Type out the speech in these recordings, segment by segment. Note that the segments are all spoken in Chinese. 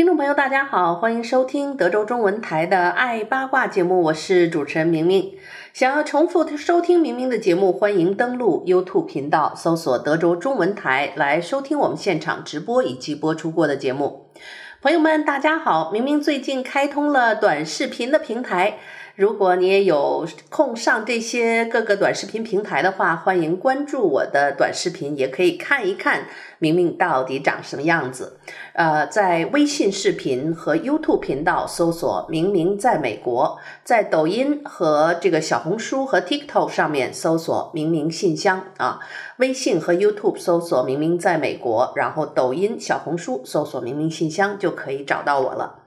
听众朋友，大家好，欢迎收听德州中文台的《爱八卦》节目，我是主持人明明。想要重复收听明明的节目，欢迎登录 YouTube 频道，搜索德州中文台来收听我们现场直播以及播出过的节目。朋友们，大家好，明明最近开通了短视频的平台。如果你也有空上这些各个短视频平台的话，欢迎关注我的短视频，也可以看一看明明到底长什么样子。呃，在微信视频和 YouTube 频道搜索“明明在美国”，在抖音和这个小红书和 TikTok 上面搜索“明明信箱”啊，微信和 YouTube 搜索“明明在美国”，然后抖音、小红书搜索“明明信箱”就可以找到我了。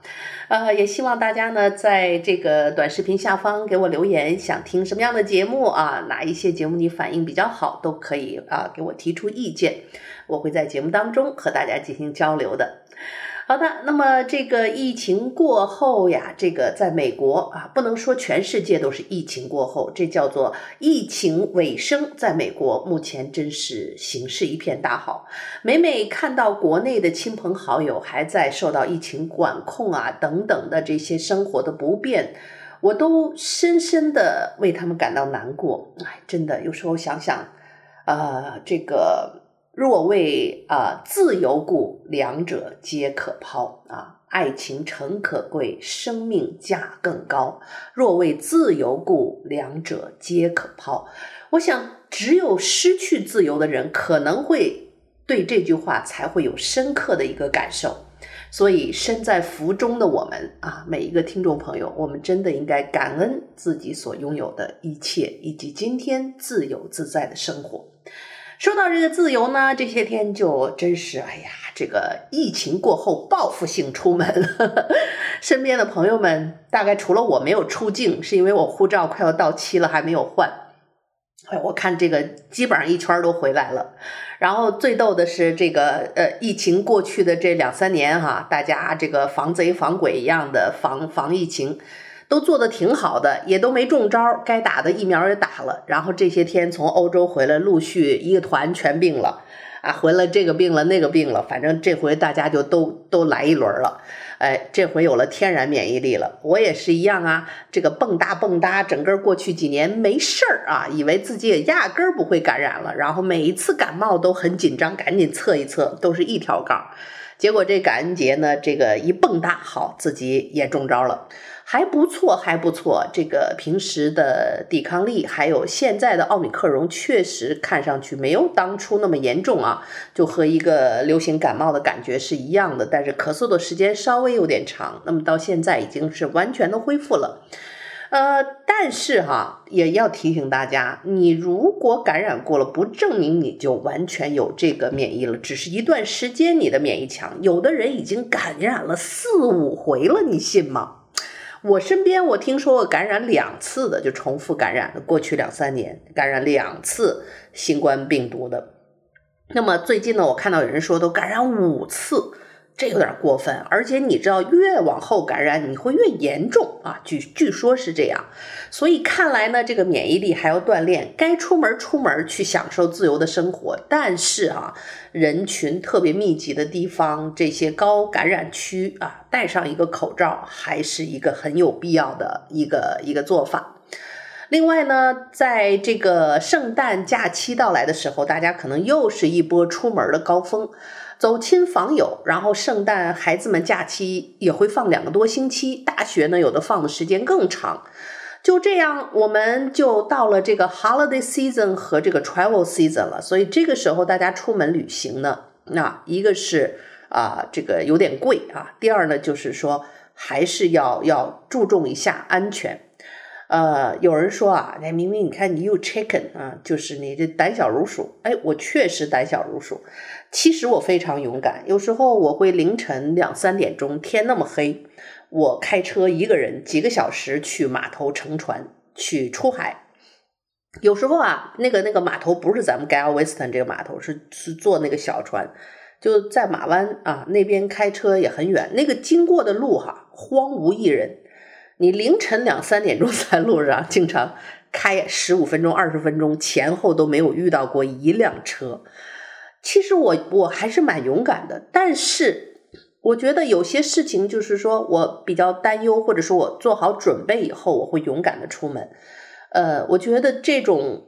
呃，也希望大家呢，在这个短视频下方给我留言，想听什么样的节目啊？哪一些节目你反应比较好，都可以啊，给我提出意见，我会在节目当中和大家进行交流的。好的，那么这个疫情过后呀，这个在美国啊，不能说全世界都是疫情过后，这叫做疫情尾声。在美国，目前真是形势一片大好。每每看到国内的亲朋好友还在受到疫情管控啊等等的这些生活的不便，我都深深的为他们感到难过。哎，真的，有时候想想，呃，这个。若为啊、自由故，两者皆可抛啊！爱情诚可贵，生命价更高。若为自由故，两者皆可抛。我想，只有失去自由的人，可能会对这句话才会有深刻的一个感受。所以，身在福中的我们啊，每一个听众朋友，我们真的应该感恩自己所拥有的一切，以及今天自由自在的生活。说到这个自由呢，这些天就真是哎呀，这个疫情过后报复性出门，呵呵，身边的朋友们大概除了我没有出境，是因为我护照快要到期了还没有换。哎，我看这个基本上一圈都回来了。然后最逗的是这个呃，疫情过去的这两三年哈，大家这个防贼防鬼一样的防防疫情。都做得挺好的，也都没中招，该打的疫苗也打了。然后这些天从欧洲回来，陆续一个团全病了，啊，回来这个病了那个病了，反正这回大家就都都来一轮了。哎，这回有了天然免疫力了，我也是一样啊。这个蹦跶蹦跶，整个过去几年没事儿啊，以为自己也压根儿不会感染了，然后每一次感冒都很紧张，赶紧测一测，都是一条杠。结果这感恩节呢，这个一蹦跶，好，自己也中招了。还不错，还不错。这个平时的抵抗力，还有现在的奥密克戎，确实看上去没有当初那么严重啊，就和一个流行感冒的感觉是一样的。但是咳嗽的时间稍微有点长，那么到现在已经是完全的恢复了。呃，但是哈，也要提醒大家，你如果感染过了，不证明你就完全有这个免疫了，只是一段时间你的免疫强。有的人已经感染了四五回了，你信吗？我身边，我听说过感染两次的，就重复感染的，过去两三年感染两次新冠病毒的。那么最近呢，我看到有人说都感染五次。这有点过分，而且你知道，越往后感染你会越严重啊，据据说是这样，所以看来呢，这个免疫力还要锻炼，该出门出门去享受自由的生活，但是啊，人群特别密集的地方，这些高感染区啊，戴上一个口罩还是一个很有必要的一个一个做法。另外呢，在这个圣诞假期到来的时候，大家可能又是一波出门的高峰。走亲访友，然后圣诞孩子们假期也会放两个多星期，大学呢有的放的时间更长。就这样，我们就到了这个 holiday season 和这个 travel season 了。所以这个时候大家出门旅行呢，那一个是啊、这个有点贵啊，第二呢就是说还是要要注重一下安全。呃，有人说啊，哎，明明你看你又 chicken 啊，就是你这胆小如鼠。哎，我确实胆小如鼠。其实我非常勇敢，有时候我会凌晨两三点钟，天那么黑，我开车一个人几个小时去码头乘船去出海。有时候啊，那个那个码头不是咱们 Galveston 这个码头，是是坐那个小船，就在马湾啊那边开车也很远，那个经过的路哈、荒无一人，你凌晨两三点钟 在路上，经常开十五分钟、二十分钟前后都没有遇到过一辆车。其实我我还是蛮勇敢的，但是我觉得有些事情就是说我比较担忧，或者说我做好准备以后，我会勇敢的出门。呃，我觉得这种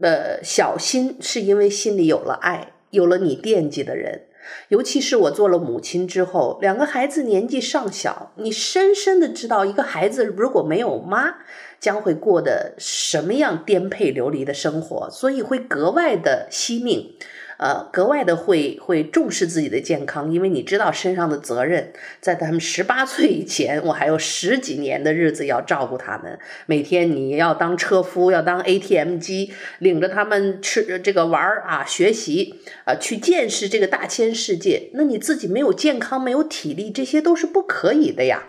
呃小心是因为心里有了爱，有了你惦记的人。尤其是我做了母亲之后，两个孩子年纪尚小，你深深的知道一个孩子如果没有妈，将会过的什么样颠沛流离的生活，所以会格外的惜命。呃，格外的会会重视自己的健康，因为你知道身上的责任，在他们十八岁以前，我还有十几年的日子要照顾他们。每天你要当车夫，要当 ATM 机，领着他们吃这个玩儿啊，学习啊，去见识这个大千世界。那你自己没有健康，没有体力，这些都是不可以的呀。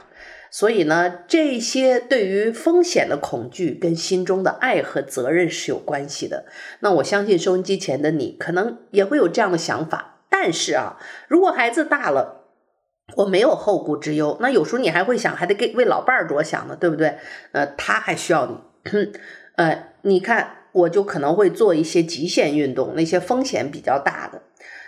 所以呢，这些对于风险的恐惧跟心中的爱和责任是有关系的。那我相信收音机前的你可能也会有这样的想法。但是啊，如果孩子大了，我没有后顾之忧，那有时候你还会想，还得给为老伴儿着想呢，对不对？呃，他还需要你。呃，你看，我就可能会做一些极限运动，那些风险比较大的。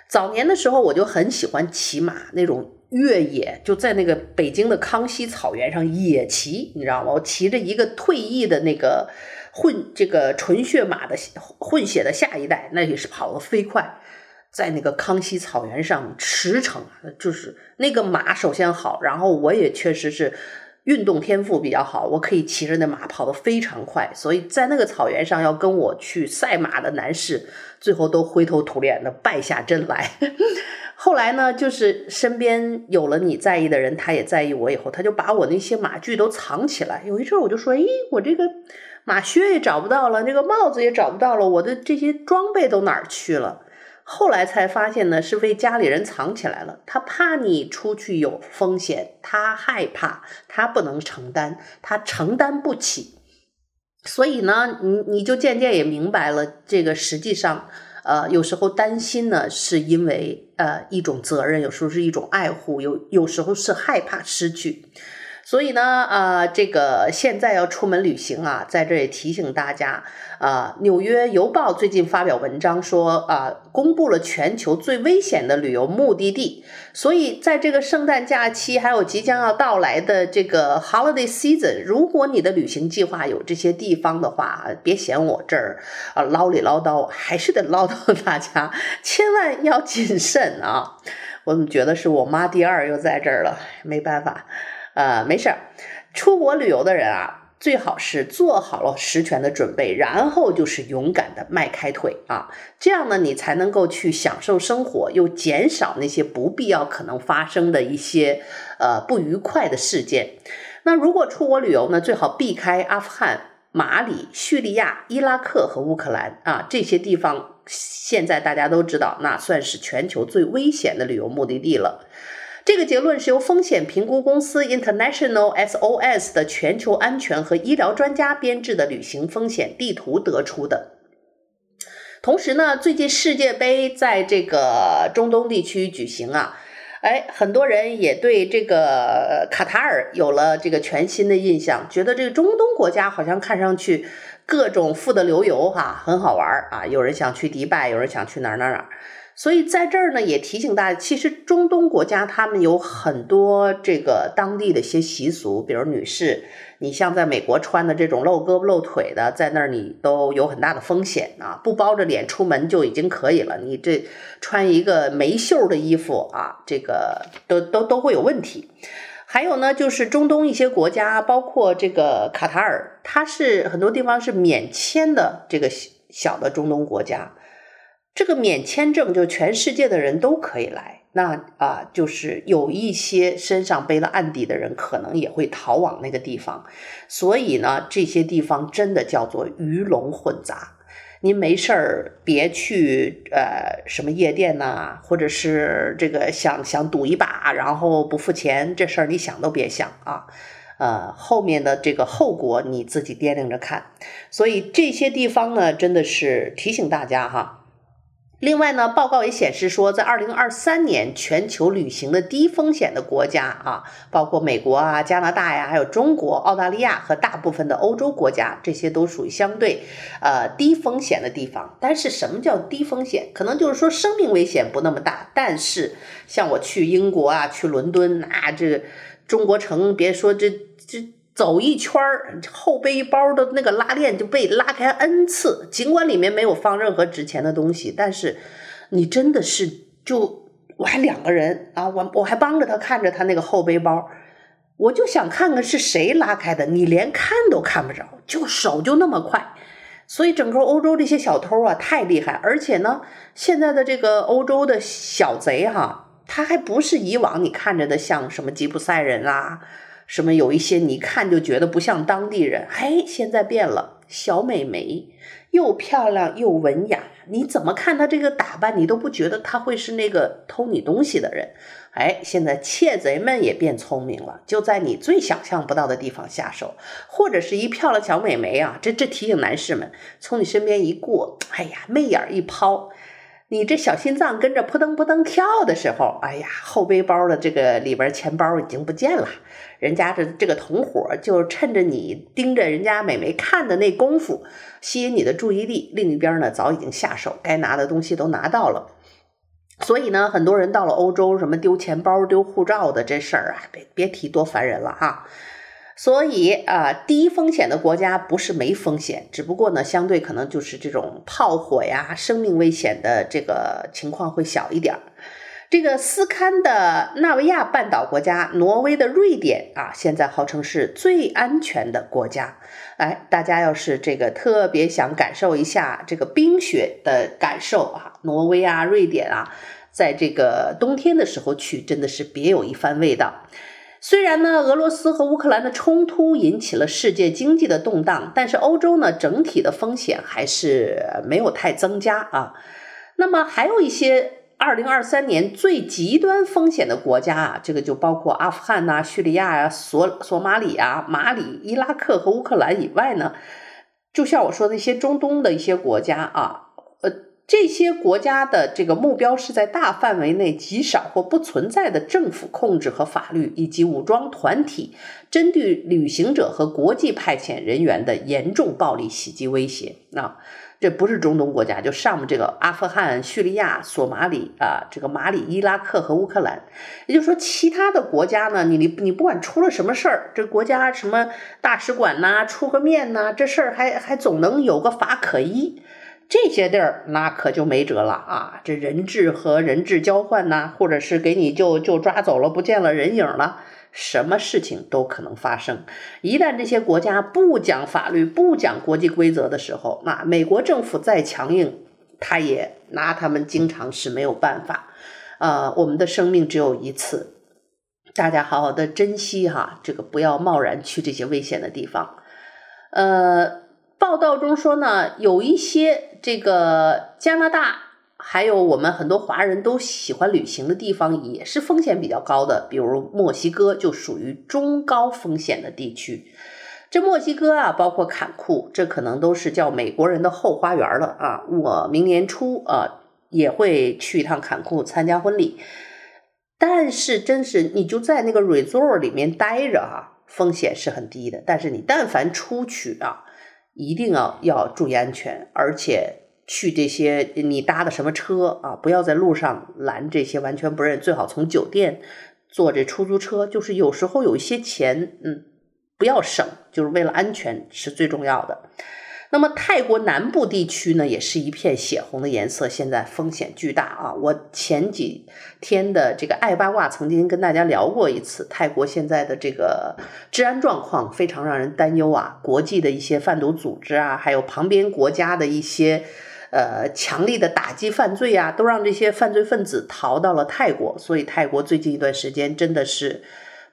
早年的时候，我就很喜欢骑马那种。越野就在那个北京的康熙草原上野骑，你知道吗？我骑着一个退役的那个混这个纯血马的混血的下一代，那也是跑得飞快，在那个康熙草原上驰骋，就是那个马首先好，然后我也确实是。运动天赋比较好，我可以骑着那马跑得非常快，所以在那个草原上要跟我去赛马的男士，最后都灰头土脸的败下阵来。后来呢，就是身边有了你在意的人，他也在意我以后，他就把我那些马具都藏起来。有一阵我就说，诶，我这个马靴也找不到了，这个帽子也找不到了，我的这些装备都哪儿去了？后来才发现呢，是被家里人藏起来了。他怕你出去有风险，他害怕，他不能承担，他承担不起。所以呢，你你就渐渐也明白了，这个实际上，呃，有时候担心呢，是因为呃一种责任，有时候是一种爱护，有有时候是害怕失去。所以呢，呃，这个现在要出门旅行啊，在这也提醒大家，啊、《纽约邮报》最近发表文章说，啊、公布了全球最危险的旅游目的地。所以，在这个圣诞假期还有即将要到来的这个 Holiday Season，如果你的旅行计划有这些地方的话，别嫌我这儿啊唠里唠叨，还是得唠叨大家，千万要谨慎啊！我怎么觉得是我妈第二又在这儿了？没办法。呃，没事儿，出国旅游的人啊，最好是做好了十全的准备，然后就是勇敢的迈开腿啊，这样呢，你才能够去享受生活，又减少那些不必要可能发生的一些呃不愉快的事件。那如果出国旅游呢，最好避开阿富汗、马里、叙利亚、伊拉克和乌克兰啊，这些地方现在大家都知道，那算是全球最危险的旅游目的地了。这个结论是由风险评估公司 International SOS 的全球安全和医疗专家编制的旅行风险地图得出的。同时呢，最近世界杯在这个中东地区举行啊，哎，很多人也对这个卡塔尔有了这个全新的印象，觉得这个中东国家好像看上去各种富得流油哈，很好玩啊。有人想去迪拜，有人想去哪儿哪儿哪儿。所以在这儿呢，也提醒大家，其实中东国家他们有很多这个当地的一些习俗，比如女士，你像在美国穿的这种露胳膊露腿的，在那儿你都有很大的风险啊，不包着脸出门就已经可以了，你这穿一个没袖的衣服啊，这个都都都会有问题。还有呢，就是中东一些国家，包括这个卡塔尔，它是很多地方是免签的，这个小的中东国家。这个免签证就全世界的人都可以来，那啊、就是有一些身上背了案底的人，可能也会逃往那个地方。所以呢，这些地方真的叫做鱼龙混杂。您没事儿别去呃什么夜店呐、或者是这个想想赌一把，然后不付钱，这事儿你想都别想啊。呃，后面的这个后果你自己掂量着看。所以这些地方呢，真的是提醒大家哈。另外呢，报告也显示说，在二零二三年，全球旅行的低风险的国家啊，包括美国啊、加拿大呀，还有中国、澳大利亚和大部分的欧洲国家，这些都属于相对呃低风险的地方。但是什么叫低风险？可能就是说生命危险不那么大。但是像我去英国啊，去伦敦，那、啊、这中国城，别说这这。走一圈儿，后背包的那个拉链就被拉开 N 次，尽管里面没有放任何值钱的东西，但是你真的是就我还两个人啊，我我还帮着他看着他那个后背包，我就想看看是谁拉开的，你连看都看不着，就手就那么快，所以整个欧洲这些小偷啊太厉害，而且呢，现在的这个欧洲的小贼哈，他还不是以往你看着的像什么吉普赛人啊。什么有一些你一看就觉得不像当地人，嘿，现在变了，小美眉又漂亮又文雅，你怎么看她这个打扮，你都不觉得她会是那个偷你东西的人。哎，现在窃贼们也变聪明了，就在你最想象不到的地方下手，或者是一漂亮小美眉啊，这这提醒男士们，从你身边一过，哎呀，媚眼一抛。你这小心脏跟着扑腾扑腾跳的时候，哎呀，后背包的这个里边钱包已经不见了。人家这这个同伙就趁着你盯着人家美眉看的那功夫，吸引你的注意力。另一边呢，早已经下手，该拿的东西都拿到了。所以呢，很多人到了欧洲，什么丢钱包、丢护照的这事儿啊，别别提多烦人了哈。所以啊，低风险的国家不是没风险，只不过呢，相对可能就是这种炮火呀、生命危险的这个情况会小一点儿。这个斯堪的纳维亚半岛国家，挪威的瑞典啊，现在号称是最安全的国家。哎，大家要是这个特别想感受一下这个冰雪的感受啊，挪威啊、瑞典啊，在这个冬天的时候去，真的是别有一番味道。虽然呢，俄罗斯和乌克兰的冲突引起了世界经济的动荡，但是欧洲呢，整体的风险还是没有太增加啊。那么还有一些二零二三年最极端风险的国家啊，这个就包括阿富汗呐、叙利亚呀、索索马里啊、马里、伊拉克和乌克兰以外呢，就像我说的一些中东的一些国家啊。这些国家的这个目标是在大范围内极少或不存在的政府控制和法律，以及武装团体针对旅行者和国际派遣人员的严重暴力袭击威胁。啊，这不是中东国家，就上面这个阿富汗、叙利亚、索马里啊，这个马里、伊拉克和乌克兰。也就是说，其他的国家呢，你你你不管出了什么事儿，这国家什么大使馆呐，出个面呐，这事儿还还总能有个法可依。这些地儿那可就没辙了啊！这人质和人质交换呐，或者是给你就就抓走了，不见了人影了，什么事情都可能发生。一旦这些国家不讲法律、不讲国际规则的时候，那美国政府再强硬，他也拿他们经常是没有办法。呃，我们的生命只有一次，大家好好的珍惜哈，这个不要贸然去这些危险的地方。呃。报道中说呢，有一些这个加拿大，还有我们很多华人都喜欢旅行的地方，也是风险比较高的，比如墨西哥就属于中高风险的地区。这墨西哥啊，包括坎库，这可能都是叫美国人的后花园了啊。我明年初啊也会去一趟坎库参加婚礼，但是真是你就在那个 resort 里面待着啊，风险是很低的。但是你但凡出去啊。一定要要注意安全，而且去这些你搭的什么车啊，不要在路上拦这些完全不认，最好从酒店坐这出租车。就是有时候有一些钱，嗯，不要省，就是为了安全是最重要的。那么泰国南部地区呢，也是一片血红的颜色，现在风险巨大啊！我前几天的这个爱八卦曾经跟大家聊过一次，泰国现在的这个治安状况非常让人担忧啊！国际的一些贩毒组织啊，还有旁边国家的一些呃强力的打击犯罪啊，都让这些犯罪分子逃到了泰国。所以泰国最近一段时间真的是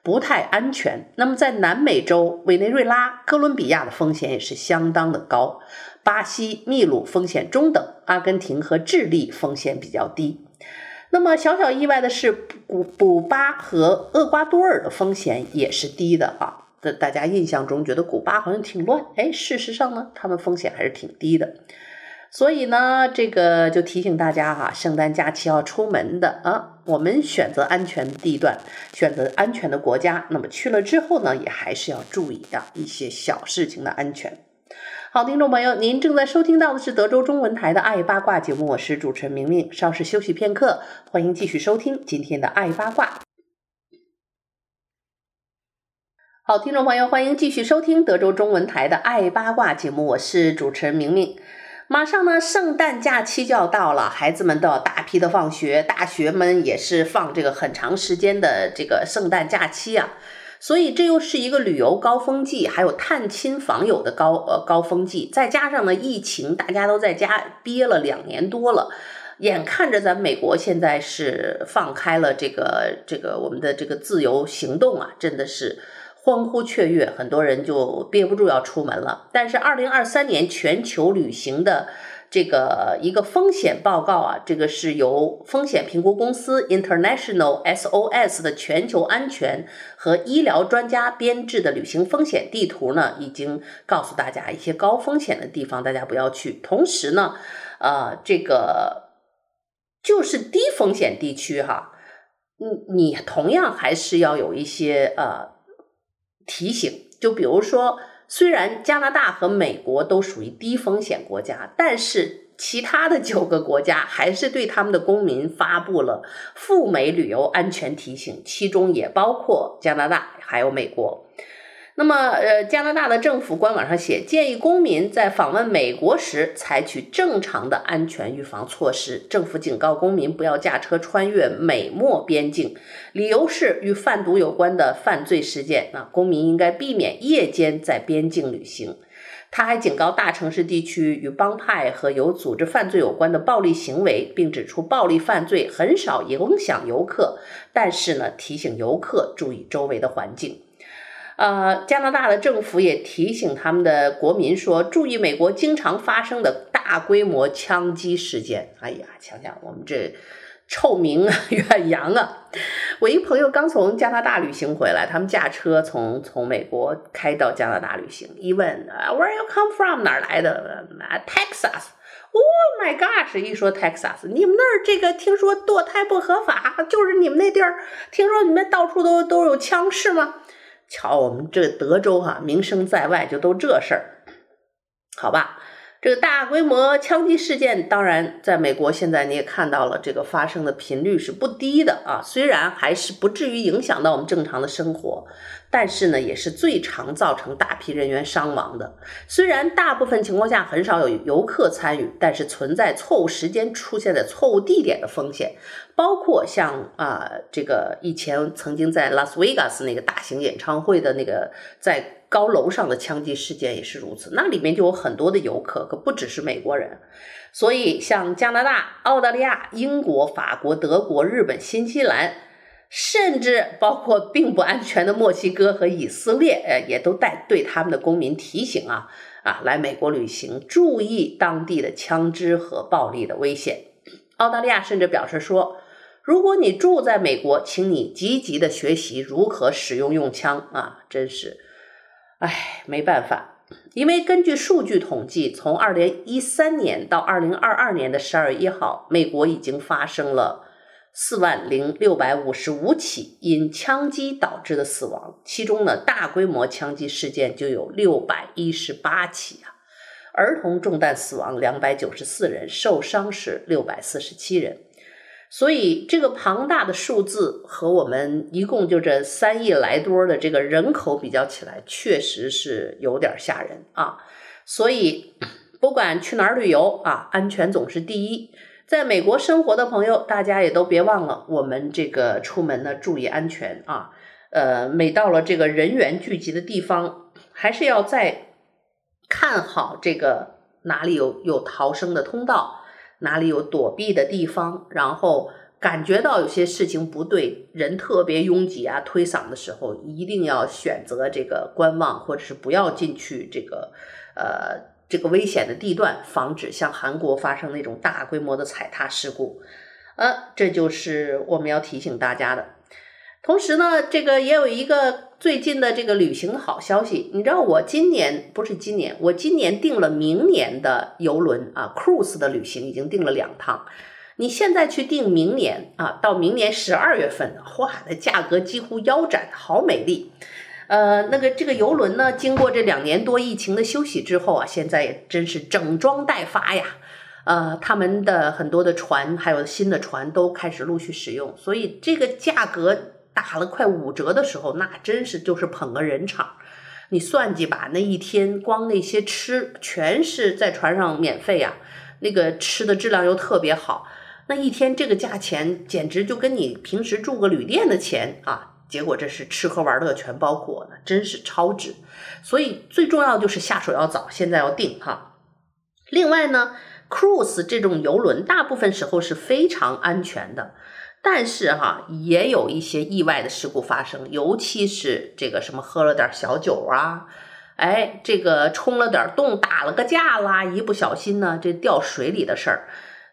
不太安全。那么在南美洲，委内瑞拉、哥伦比亚的风险也是相当的高，巴西、秘鲁风险中等，阿根廷和智利风险比较低。那么小小意外的是，古古巴和厄瓜多尔的风险也是低的啊。这大家印象中觉得古巴好像挺乱，哎，事实上呢，他们风险还是挺低的。所以呢，这个就提醒大家哈，圣诞假期要出门的啊，我们选择安全地段，选择安全的国家。那么去了之后呢，也还是要注意啊一些小事情的安全。好，听众朋友，您正在收听到的是德州中文台的《爱八卦》节目，我是主持人明明。稍事休息片刻，欢迎继续收听今天的《爱八卦》。好，听众朋友，欢迎继续收听德州中文台的《爱八卦》节目，我是主持人明明。马上呢，圣诞假期就要到了，孩子们都要大批的放学，大学们也是放这个很长时间的这个圣诞假期啊。所以这又是一个旅游高峰季，还有探亲访友的高呃高峰季，再加上呢疫情，大家都在家憋了两年多了，眼看着咱美国现在是放开了这个这个我们的这个自由行动啊，真的是欢呼雀跃，很多人就憋不住要出门了。但是二零二三年全球旅行的。这个一个风险报告啊，这个是由风险评估公司 International SOS 的全球安全和医疗专家编制的旅行风险地图呢，已经告诉大家一些高风险的地方，大家不要去。同时呢，呃，这个就是低风险地区哈，你你同样还是要有一些呃提醒，就比如说。虽然加拿大和美国都属于低风险国家，但是其他的九个国家还是对他们的公民发布了赴美旅游安全提醒，其中也包括加拿大还有美国。那么，呃，加拿大的政府官网上写，建议公民在访问美国时采取正常的安全预防措施。政府警告公民不要驾车穿越美墨边境，理由是与贩毒有关的犯罪事件。那公民应该避免夜间在边境旅行。他还警告大城市地区与帮派和有组织犯罪有关的暴力行为，并指出暴力犯罪很少影响游客，但是呢，提醒游客注意周围的环境。呃，加拿大的政府也提醒他们的国民说，注意美国经常发生的大规模枪击事件。哎呀，想想我们这臭名 远扬啊！我一朋友刚从加拿大旅行回来，他们驾车从从美国开到加拿大旅行，一问，Where you come from？哪儿来的？Texas。Oh my gosh！一说 Texas，你们那儿这个听说堕胎不合法，就是你们那地儿，听说你们到处都都有枪是吗？瞧，我们这德州哈、啊，名声在外，就都这事儿，好吧？这个大规模枪击事件，当然，在美国现在你也看到了，这个发生的频率是不低的啊。虽然还是不至于影响到我们正常的生活，但是呢，也是最常造成大批人员伤亡的。虽然大部分情况下很少有游客参与，但是存在错误时间出现在错误地点的风险，包括像啊、这个以前曾经在拉斯维加斯那个大型演唱会的那个在。高楼上的枪击事件也是如此，那里面就有很多的游客，可不只是美国人。所以，像加拿大、澳大利亚、英国、法国、德国、日本、新西兰，甚至包括 并不安全的墨西哥和以色列，呃，也都带对他们的公民提醒啊啊，来美国旅行注意当地的枪支和暴力的危险。澳大利亚甚至表示说，如果你住在美国，请你积极的学习如何使用用枪啊，真是。唉，没办法，因为根据数据统计，从二零一三年到二零二二年的十二月一号，美国已经发生了四万零六百五十五起因枪击导致的死亡，其中呢，大规模枪击事件就有六百一十八起啊，儿童中弹死亡两百九十四人，受伤是六百四十七人。所以，这个庞大的数字和我们一共就这三亿来多的这个人口比较起来，确实是有点吓人啊。所以，不管去哪儿旅游啊，安全总是第一。在美国生活的朋友，大家也都别忘了，我们这个出门呢，注意安全啊。呃，每到了这个人员聚集的地方，还是要再看好这个哪里有有逃生的通道，哪里有躲避的地方，然后感觉到有些事情不对，人特别拥挤啊，推搡的时候，一定要选择这个观望，或者是不要进去这个呃这个危险的地段，防止像韩国发生那种大规模的踩踏事故。呃，这就是我们要提醒大家的。同时呢，这个也有一个最近的这个旅行的好消息。你知道，我今年不是今年，我今年订了明年的游轮啊，cruise 的旅行已经订了两趟。你现在去订明年啊，到明年十二月份，哇，那价格几乎腰斩，好美丽。呃，那个这个游轮呢，经过这两年多疫情的休息之后啊，现在也真是整装待发呀。呃，他们的很多的船还有新的船都开始陆续使用，所以这个价格。打了快五折的时候，那真是就是捧个人场。你算计吧，那一天光那些吃全是在船上免费呀，那个吃的质量又特别好，那一天这个价钱简直就跟你平时住个旅店的钱啊，结果这是吃喝玩乐全包括呢，真是超值。所以最重要就是下手要早，现在要定哈。另外呢，cruise 这种游轮大部分时候是非常安全的。但是哈，也有一些意外的事故发生，尤其是这个什么喝了点小酒啊，哎，这个冲了点洞，打了个架啦，一不小心呢，这掉水里的事儿。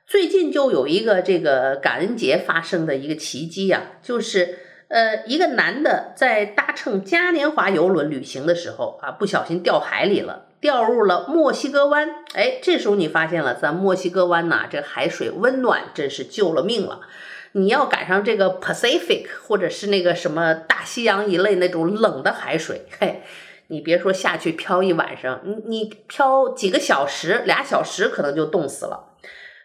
最近就有一个这个感恩节发生的一个奇迹呀，就是呃，一个男的在搭乘嘉年华邮轮旅行的时候啊，不小心掉海里了，掉入了墨西哥湾。哎，这时候你发现了，咱墨西哥湾呐，这海水温暖，真是救了命了。你要赶上这个 Pacific 或者是那个什么大西洋一类那种冷的海水，嘿，你别说下去漂一晚上，你你漂几个小时，俩小时可能就冻死了。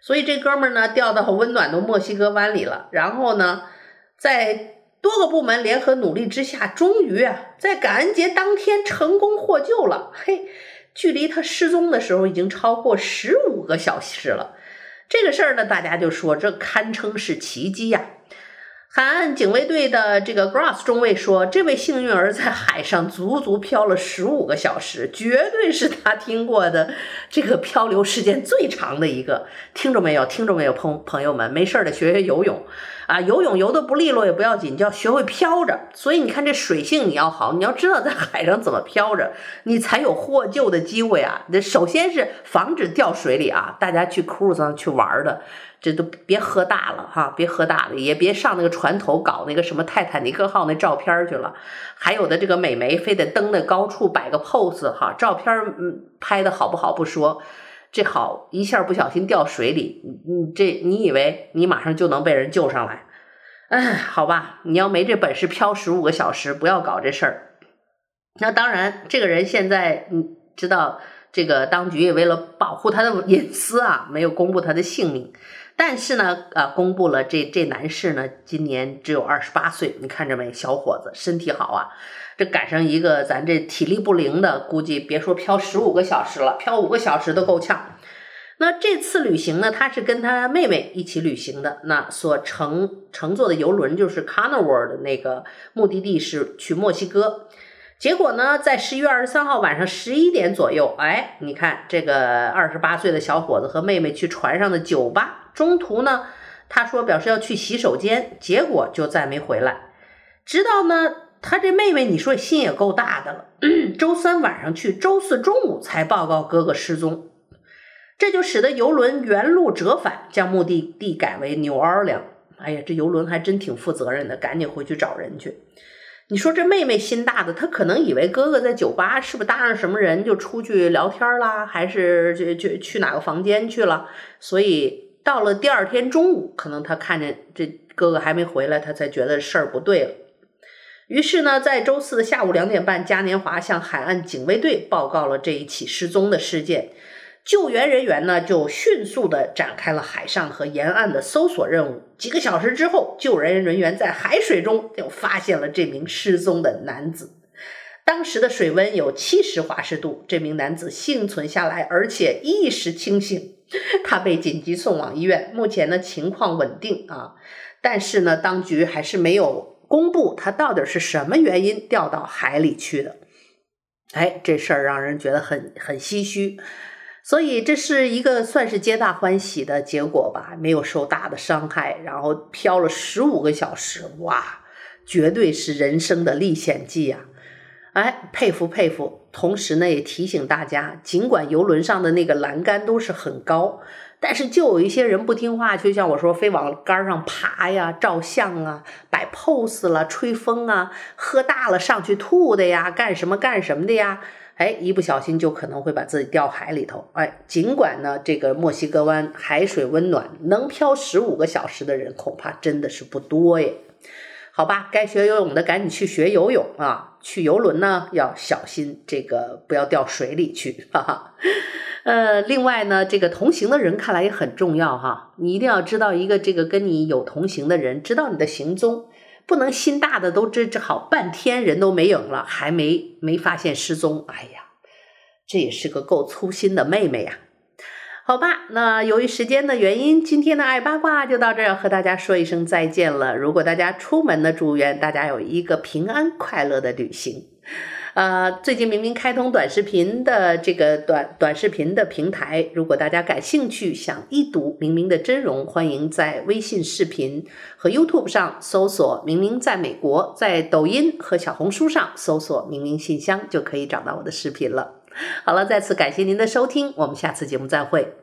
所以这哥们儿呢，掉到温暖的墨西哥湾里了。然后呢，在多个部门联合努力之下，终于啊，在感恩节当天成功获救了。嘿，距离他失踪的时候已经超过十五个小时了。这个事儿呢，大家就说这堪称是奇迹呀。海岸警卫队的这个 Grass 中尉说，这位幸运儿在海上足足漂了十五个小时，绝对是他听过的这个漂流时间最长的一个。听着没有？听着没有？朋朋友们，没事的，学学游泳。啊，游泳游得不利落也不要紧，就要学会漂着。所以你看这水性你要好，你要知道在海上怎么漂着，你才有获救的机会啊。那首先是防止掉水里啊。大家去 cruise 上去玩的，这都别喝大了哈，别喝大了，也别上那个船头搞那个什么泰坦尼克号那照片去了。还有的这个美眉非得登那高处摆个 pose 哈，照片嗯拍的好不好不说。这好一下不小心掉水里，你你这你以为你马上就能被人救上来？哎，好吧，你要没这本事漂十五个小时，不要搞这事儿。那当然，这个人现在你知道，这个当局也为了保护他的隐私啊，没有公布他的姓名。但是呢，啊，公布了这这男士呢，今年只有二十八岁，你看着没，小伙子身体好啊。这赶上一个咱这体力不灵的，估计别说漂十五个小时了，漂五个小时都够呛。那这次旅行呢，他是跟他妹妹一起旅行的。那所乘乘坐的游轮就是 Carnival 的那个目的地是去墨西哥。结果呢，在十一月二十三号晚上十一点左右，哎，你看这个二十八岁的小伙子和妹妹去船上的酒吧，中途呢，他说表示要去洗手间，结果就再没回来，直到呢。他这妹妹，你说心也够大的了。周三晚上去，周四中午才报告哥哥失踪，这就使得游轮原路折返，将目的地改为纽奥良。哎呀，这游轮还真挺负责任的，赶紧回去找人去。你说这妹妹心大的，她可能以为哥哥在酒吧，是不是搭上什么人就出去聊天啦，还是就就去哪个房间去了？所以到了第二天中午，可能她看见这哥哥还没回来，她才觉得事儿不对了。于是呢，在周四的下午两点半，嘉年华向海岸警卫队报告了这一起失踪的事件。救援人员呢，就迅速地展开了海上和沿岸的搜索任务。几个小时之后，救援人员在海水中就发现了这名失踪的男子。当时的水温有七十华氏度，这名男子幸存下来，而且意识清醒。他被紧急送往医院，目前呢情况稳定啊。但是呢，当局还是没有。公布他到底是什么原因掉到海里去的？哎，这事儿让人觉得很很唏嘘。所以这是一个算是皆大欢喜的结果吧，没有受大的伤害，然后漂了十五个小时，哇，绝对是人生的历险记呀！哎，佩服佩服。同时呢，也提醒大家，尽管游轮上的那个栏杆都是很高，但是就有一些人不听话，就像我说，非往杆上爬呀、照相啊、摆 pose 了、吹风啊、喝大了上去吐的呀、干什么干什么的呀。哎，一不小心就可能会把自己掉海里头。哎，尽管呢，这个墨西哥湾海水温暖，能漂十五个小时的人恐怕真的是不多耶。好吧，该学游泳的赶紧去学游泳啊！去游轮呢要小心，这个不要掉水里去，哈哈。呃，另外呢，这个同行的人看来也很重要哈，你一定要知道一个这个跟你有同行的人，知道你的行踪。不能心大的都这这好半天人都没影了，还没没发现失踪。哎呀，这也是个够粗心的妹妹呀。好吧，那由于时间的原因，今天的爱八卦就到这儿，和大家说一声再见了。如果大家出门呢，祝愿大家有一个平安快乐的旅行。呃，最近明明开通短视频的这个短短视频的平台，如果大家感兴趣，想一睹明明的真容，欢迎在微信视频和 YouTube 上搜索“明明在美国”，在抖音和小红书上搜索“明明信箱”就可以找到我的视频了。好了，再次感谢您的收听，我们下次节目再会。